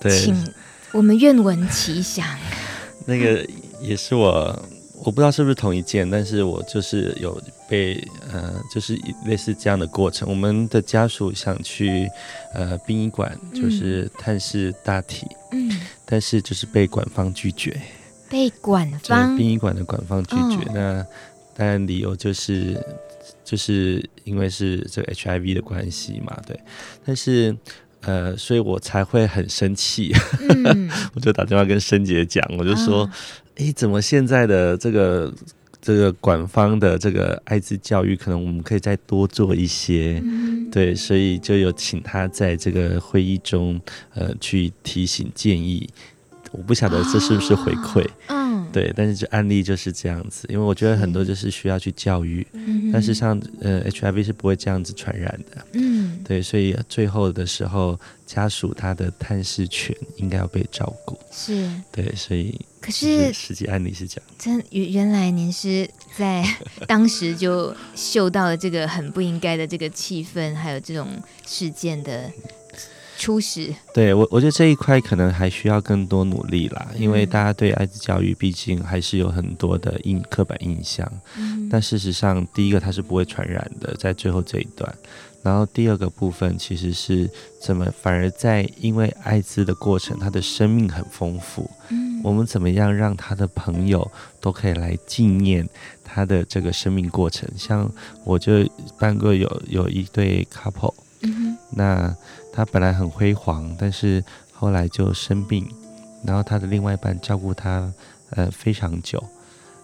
对，请我们愿闻其详。[laughs] 那个也是我。我不知道是不是同一件，但是我就是有被呃，就是类似这样的过程。我们的家属想去呃殡仪馆，就是探视大体，嗯，但是就是被馆方拒绝，被馆方殡仪馆的馆方拒绝。哦、那当然理由就是就是因为是这个 HIV 的关系嘛，对，但是。呃，所以我才会很生气，嗯、[laughs] 我就打电话跟申姐讲，我就说，哎、啊，怎么现在的这个这个管方的这个艾滋教育，可能我们可以再多做一些，嗯、对，所以就有请他在这个会议中，呃，去提醒建议。我不晓得这是不是回馈，嗯、哦，对，但是这案例就是这样子，因为我觉得很多就是需要去教育，嗯、但是像呃 HIV 是不会这样子传染的，嗯，对，所以最后的时候家属他的探视权应该要被照顾，是，对，所以可是实际案例是这样，真原原来您是在 [laughs] 当时就嗅到了这个很不应该的这个气氛，还有这种事件的。初始对我，我觉得这一块可能还需要更多努力啦，因为大家对艾滋教育毕竟还是有很多的印刻板印象。嗯，但事实上，第一个它是不会传染的，在最后这一段。然后第二个部分其实是怎么反而在因为艾滋的过程，他的生命很丰富。嗯，我们怎么样让他的朋友都可以来纪念他的这个生命过程？像我就办过有有一对 couple，嗯，那。他本来很辉煌，但是后来就生病，然后他的另外一半照顾他，呃，非常久。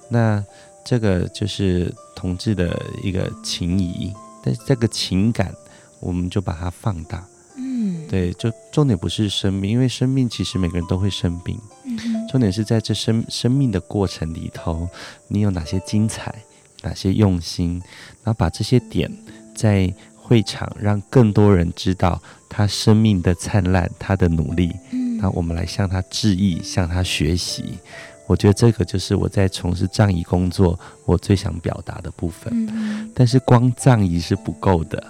那这个就是同志的一个情谊，但是这个情感，我们就把它放大。嗯，对，就重点不是生命，因为生命其实每个人都会生病。嗯，重点是在这生生命的过程里头，你有哪些精彩，哪些用心，然后把这些点在。会场让更多人知道他生命的灿烂，他的努力。嗯，那我们来向他致意，向他学习。我觉得这个就是我在从事葬仪工作我最想表达的部分。嗯，但是光葬仪是不够的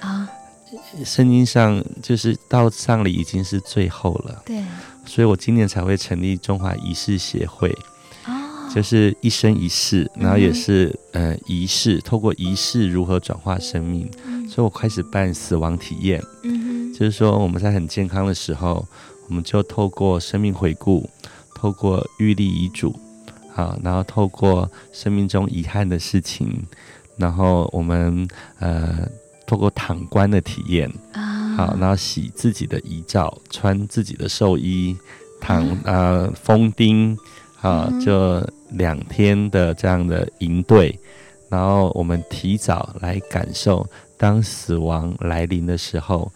啊。圣经上就是到葬礼已经是最后了。对，所以我今年才会成立中华仪式协会。就是一生一世，然后也是呃仪式，透过仪式如何转化生命，所以我开始办死亡体验。嗯，就是说我们在很健康的时候，我们就透过生命回顾，透过预立遗嘱，好，然后透过生命中遗憾的事情，然后我们呃透过躺棺的体验，好，然后洗自己的遗照，穿自己的寿衣，躺呃封钉。啊，就两天的这样的营队，然后我们提早来感受，当死亡来临的时候，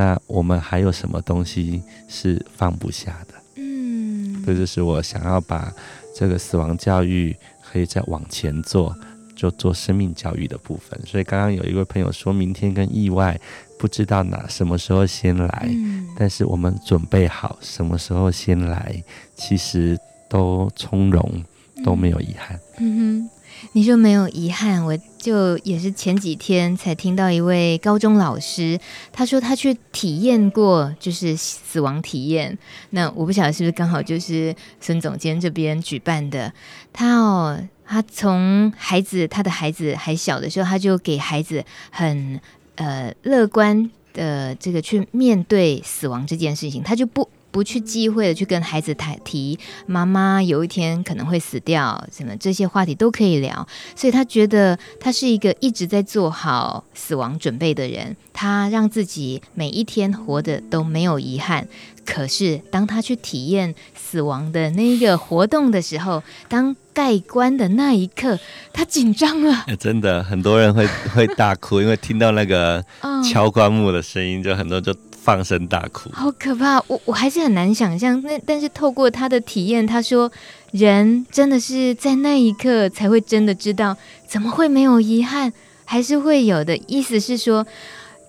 那我们还有什么东西是放不下的？嗯，这就是我想要把这个死亡教育可以再往前做，就做生命教育的部分。所以刚刚有一位朋友说，明天跟意外不知道哪什么时候先来，嗯，但是我们准备好什么时候先来，其实。都从容，都没有遗憾。嗯哼，你说没有遗憾，我就也是前几天才听到一位高中老师，他说他去体验过，就是死亡体验。那我不晓得是不是刚好就是孙总监这边举办的。他哦，他从孩子他的孩子还小的时候，他就给孩子很呃乐观的这个去面对死亡这件事情，他就不。不去忌讳的去跟孩子谈提妈妈有一天可能会死掉，什么这些话题都可以聊。所以他觉得他是一个一直在做好死亡准备的人，他让自己每一天活的都没有遗憾。可是当他去体验死亡的那个活动的时候，当盖棺的那一刻，他紧张了。真的，很多人会会大哭，因为听到那个敲棺木的声音，就很多就。放声大哭，好可怕！我我还是很难想象。那但是透过他的体验，他说，人真的是在那一刻才会真的知道，怎么会没有遗憾，还是会有的。意思是说，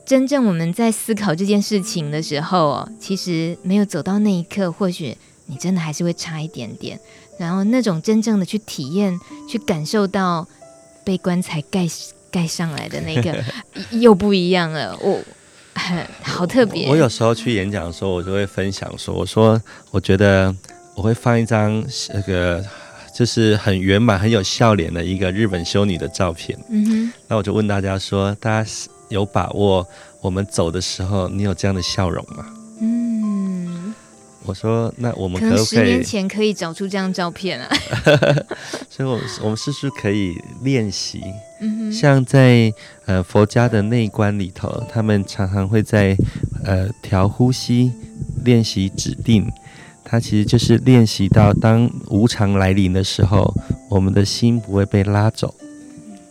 真正我们在思考这件事情的时候哦，其实没有走到那一刻，或许你真的还是会差一点点。然后那种真正的去体验、去感受到被棺材盖盖上来的那个，[laughs] 又不一样了。我。[laughs] 好特别！我有时候去演讲的时候，我就会分享说：“我说，我觉得我会放一张那个，就是很圆满、很有笑脸的一个日本修女的照片。嗯哼，那我就问大家说：大家有把握我们走的时候，你有这样的笑容吗？嗯，我说，那我们可不可以十年前可以找出这张照片啊？[laughs] 所以我，我我们是不是可以练习？”像在呃佛家的内观里头，他们常常会在呃调呼吸、练习指定，它其实就是练习到当无常来临的时候，我们的心不会被拉走，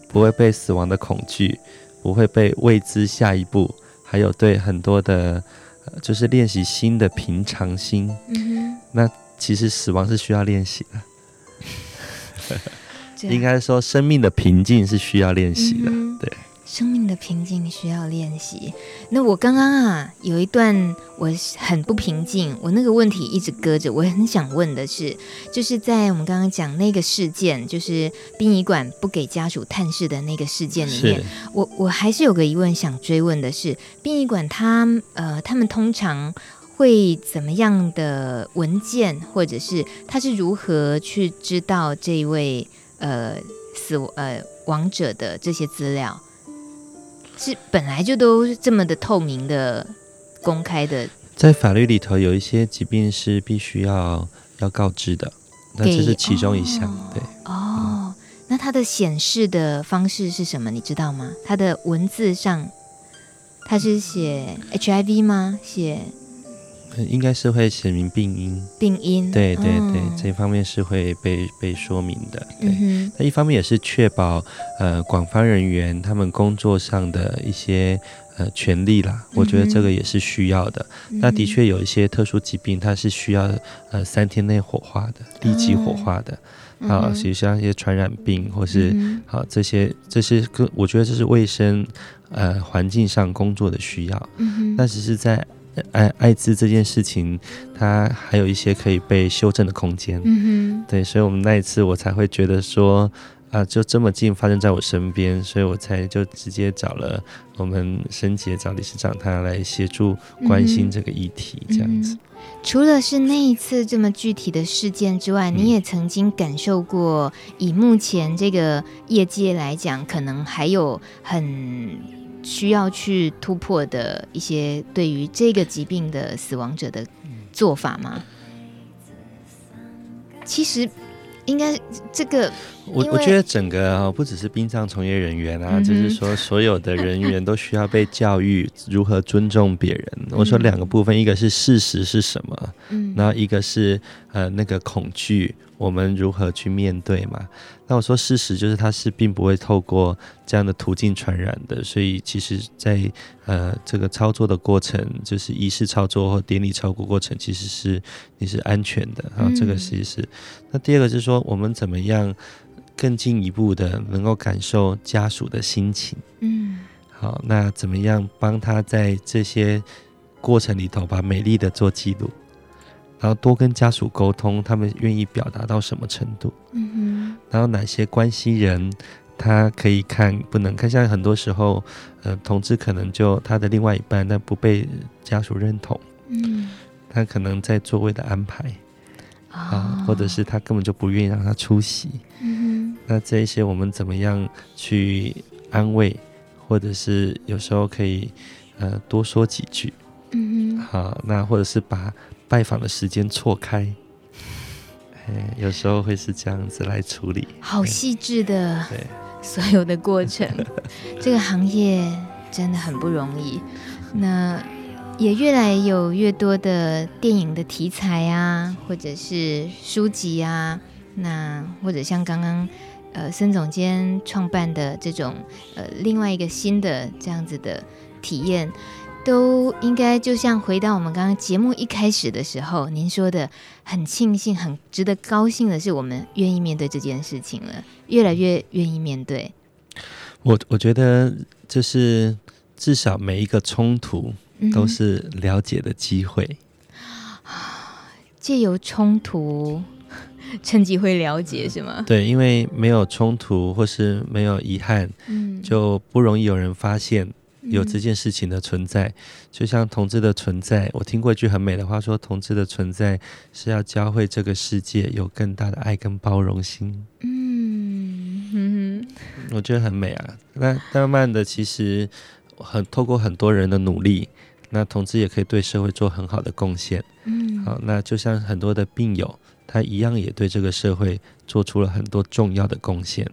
不会被死亡的恐惧，不会被未知下一步，还有对很多的，呃、就是练习心的平常心。嗯、那其实死亡是需要练习的。[laughs] [laughs] 应该说，生命的平静是需要练习的。嗯、对，生命的平静需要练习。那我刚刚啊，有一段我很不平静，我那个问题一直搁着。我很想问的是，就是在我们刚刚讲那个事件，就是殡仪馆不给家属探视的那个事件里面，我我还是有个疑问想追问的是，殡仪馆他呃，他们通常会怎么样的文件，或者是他是如何去知道这一位？呃，死呃亡者的这些资料是本来就都这么的透明的、公开的。在法律里头，有一些疾病是必须要要告知的，那这是其中一项。哦、对哦，嗯、那它的显示的方式是什么？你知道吗？它的文字上，它是写 HIV 吗？写。应该是会写明病因，病因，对对对，哦、这一方面是会被被说明的。对，那、嗯、一方面也是确保呃广方人员他们工作上的一些呃权利啦。我觉得这个也是需要的。嗯、那的确有一些特殊疾病，它是需要呃三天内火化的，立即火化的。啊、实像一些传染病或是好、这些这些个，我觉得这是卫生呃环境上工作的需要。那只是在。艾艾滋这件事情，它还有一些可以被修正的空间。嗯哼，对，所以我们那一次我才会觉得说，啊，就这么近发生在我身边，所以我才就直接找了我们申杰找理事长他来协助关心这个议题，这样子、嗯。除了是那一次这么具体的事件之外，你也曾经感受过，以目前这个业界来讲，可能还有很。需要去突破的一些对于这个疾病的死亡者的做法吗？其实应该这个，我我觉得整个不只是殡葬从业人员啊，就、是说所有的人员都需要被教育如何尊重别人。嗯、我说两个部分，一个是事实是什么，嗯，然后一个是呃那个恐惧。我们如何去面对嘛？那我说事实就是它是并不会透过这样的途径传染的，所以其实在，在呃这个操作的过程，就是仪式操作或典礼操作过程，其实是你是安全的啊。这个其实是。那第二个就是说，我们怎么样更进一步的能够感受家属的心情？嗯，好，那怎么样帮他在这些过程里头把美丽的做记录？然后多跟家属沟通，他们愿意表达到什么程度？嗯哼。然后哪些关系人他可以看，不能看？像很多时候，呃，同志可能就他的另外一半，但不被家属认同。嗯。他可能在座位的安排，啊、哦，或者是他根本就不愿意让他出席。嗯哼。那这一些我们怎么样去安慰，或者是有时候可以呃多说几句。嗯哼。好，那或者是把。拜访的时间错开。哎，有时候会是这样子来处理，好细致的，对，所有的过程，[laughs] 这个行业真的很不容易。那也越来有越多的电影的题材啊，或者是书籍啊，那或者像刚刚呃孙总监创办的这种呃另外一个新的这样子的体验。都应该就像回到我们刚刚节目一开始的时候，您说的很庆幸、很值得高兴的是，我们愿意面对这件事情了，越来越愿意面对。我我觉得就是至少每一个冲突都是了解的机会啊，借由冲突 [laughs] 趁机会了解是吗？对，因为没有冲突或是没有遗憾，嗯，就不容易有人发现。有这件事情的存在，就像同志的存在。我听过一句很美的话，说同志的存在是要教会这个世界有更大的爱跟包容心。嗯嗯，我觉得很美啊。那慢慢的，其实很透过很多人的努力，那同志也可以对社会做很好的贡献。嗯，好，那就像很多的病友，他一样也对这个社会做出了很多重要的贡献。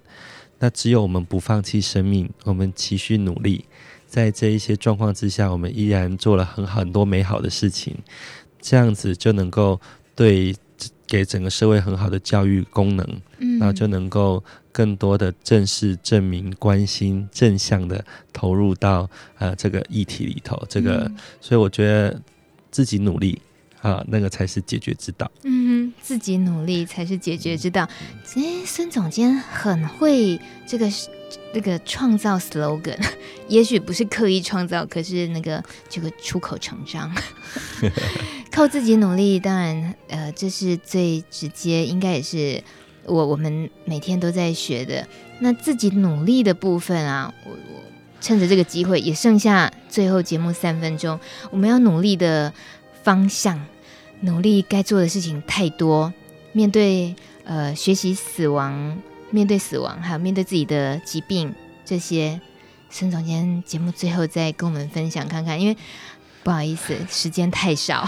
那只有我们不放弃生命，我们持续努力。在这一些状况之下，我们依然做了很很多美好的事情，这样子就能够对给整个社会很好的教育功能，嗯，然后就能够更多的正视、证明、关心、正向的投入到呃这个议题里头。这个，嗯，所以我觉得自己努力啊，那个才是解决之道。嗯，自己努力才是解决之道。诶，孙总监很会这个。这个创造 slogan，[laughs] 也许不是刻意创造，可是那个这个出口成章，[laughs] 靠自己努力，当然，呃，这是最直接，应该也是我我们每天都在学的。那自己努力的部分啊，我我趁着这个机会，也剩下最后节目三分钟，我们要努力的方向，努力该做的事情太多，面对呃学习死亡。面对死亡，还有面对自己的疾病，这些，孙总监节目最后再跟我们分享看看，因为不好意思，时间太少。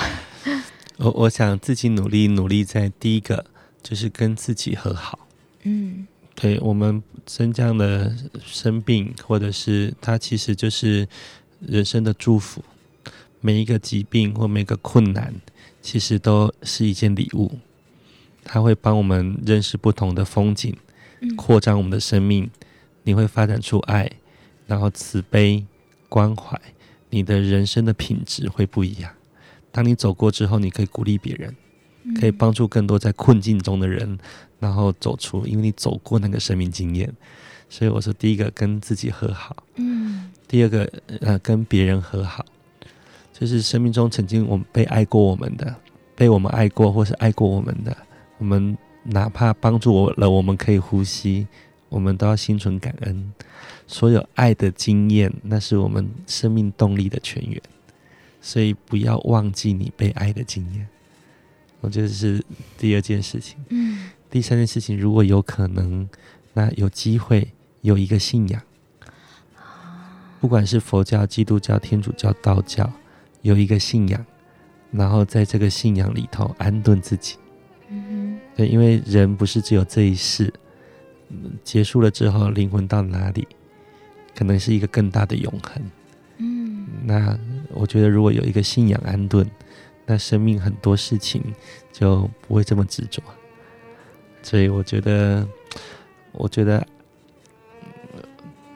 [laughs] 我我想自己努力，努力在第一个就是跟自己和好。嗯，对我们生这样的生病，或者是它其实就是人生的祝福。每一个疾病或每个困难，其实都是一件礼物，它会帮我们认识不同的风景。扩张我们的生命，你会发展出爱，然后慈悲、关怀，你的人生的品质会不一样。当你走过之后，你可以鼓励别人，可以帮助更多在困境中的人，然后走出，因为你走过那个生命经验。所以我说，第一个跟自己和好，嗯，第二个呃跟别人和好，就是生命中曾经我们被爱过我们的，被我们爱过或是爱过我们的，我们。哪怕帮助我了，我们可以呼吸，我们都要心存感恩。所有爱的经验，那是我们生命动力的泉源。所以不要忘记你被爱的经验。我觉得是第二件事情。嗯。第三件事情，如果有可能，那有机会有一个信仰，不管是佛教、基督教、天主教、道教，有一个信仰，然后在这个信仰里头安顿自己。对，因为人不是只有这一世，结束了之后灵魂到哪里，可能是一个更大的永恒。嗯，那我觉得如果有一个信仰安顿，那生命很多事情就不会这么执着。所以我觉得，我觉得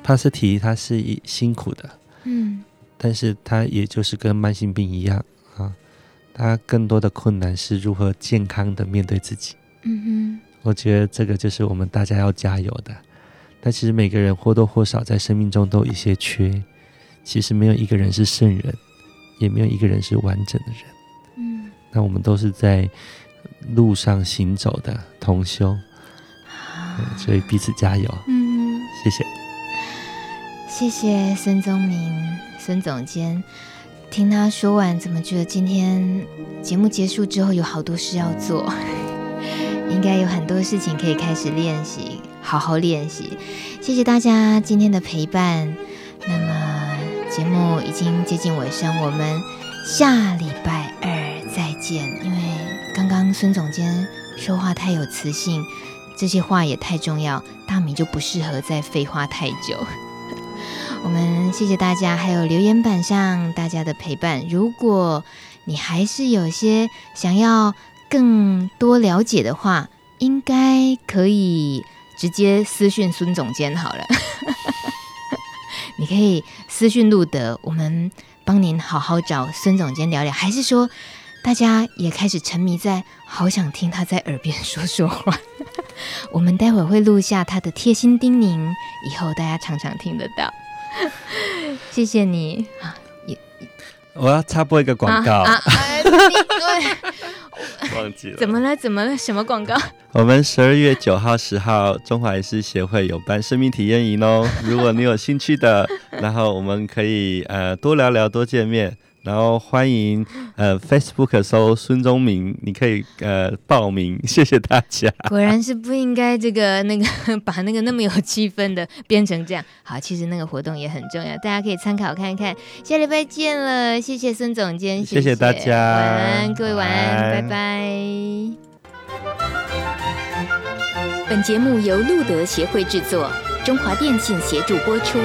帕斯提他是一辛苦的，嗯，但是他也就是跟慢性病一样啊，他更多的困难是如何健康的面对自己。嗯哼，我觉得这个就是我们大家要加油的。但其实每个人或多或少在生命中都有一些缺，其实没有一个人是圣人，也没有一个人是完整的人。嗯，那我们都是在路上行走的同修，所以彼此加油。嗯，谢谢，谢谢孙宗明孙总监。听他说完，怎么觉得今天节目结束之后有好多事要做？[laughs] 应该有很多事情可以开始练习，好好练习。谢谢大家今天的陪伴。那么节目已经接近尾声，我们下礼拜二再见。因为刚刚孙总监说话太有磁性，这些话也太重要，大米就不适合再废话太久。我们谢谢大家，还有留言板上大家的陪伴。如果你还是有些想要更多了解的话，应该可以直接私讯孙总监好了。[laughs] 你可以私讯路德，我们帮您好好找孙总监聊聊。还是说，大家也开始沉迷在好想听他在耳边说说话？[laughs] 我们待会会录下他的贴心叮咛，以后大家常常听得到。[laughs] 谢谢你啊！也我要插播一个广告。啊啊哎、忘记了？怎么了？怎么了？什么广告？我们十二月九号、十号，中华医师协会有办生命体验营哦。如果你有兴趣的，然后我们可以呃多聊聊，多见面。然后欢迎呃 Facebook 搜孙宗明，你可以呃报名，谢谢大家。[laughs] 果然是不应该这个那个 [laughs] 把那个那么有气氛的变成这样。好，其实那个活动也很重要，大家可以参考看看。下礼拜见了，谢谢孙总监，谢谢，谢谢大家，晚安，各位晚安，拜拜。拜拜。本节目由路德协会制作，中华电信协助播出。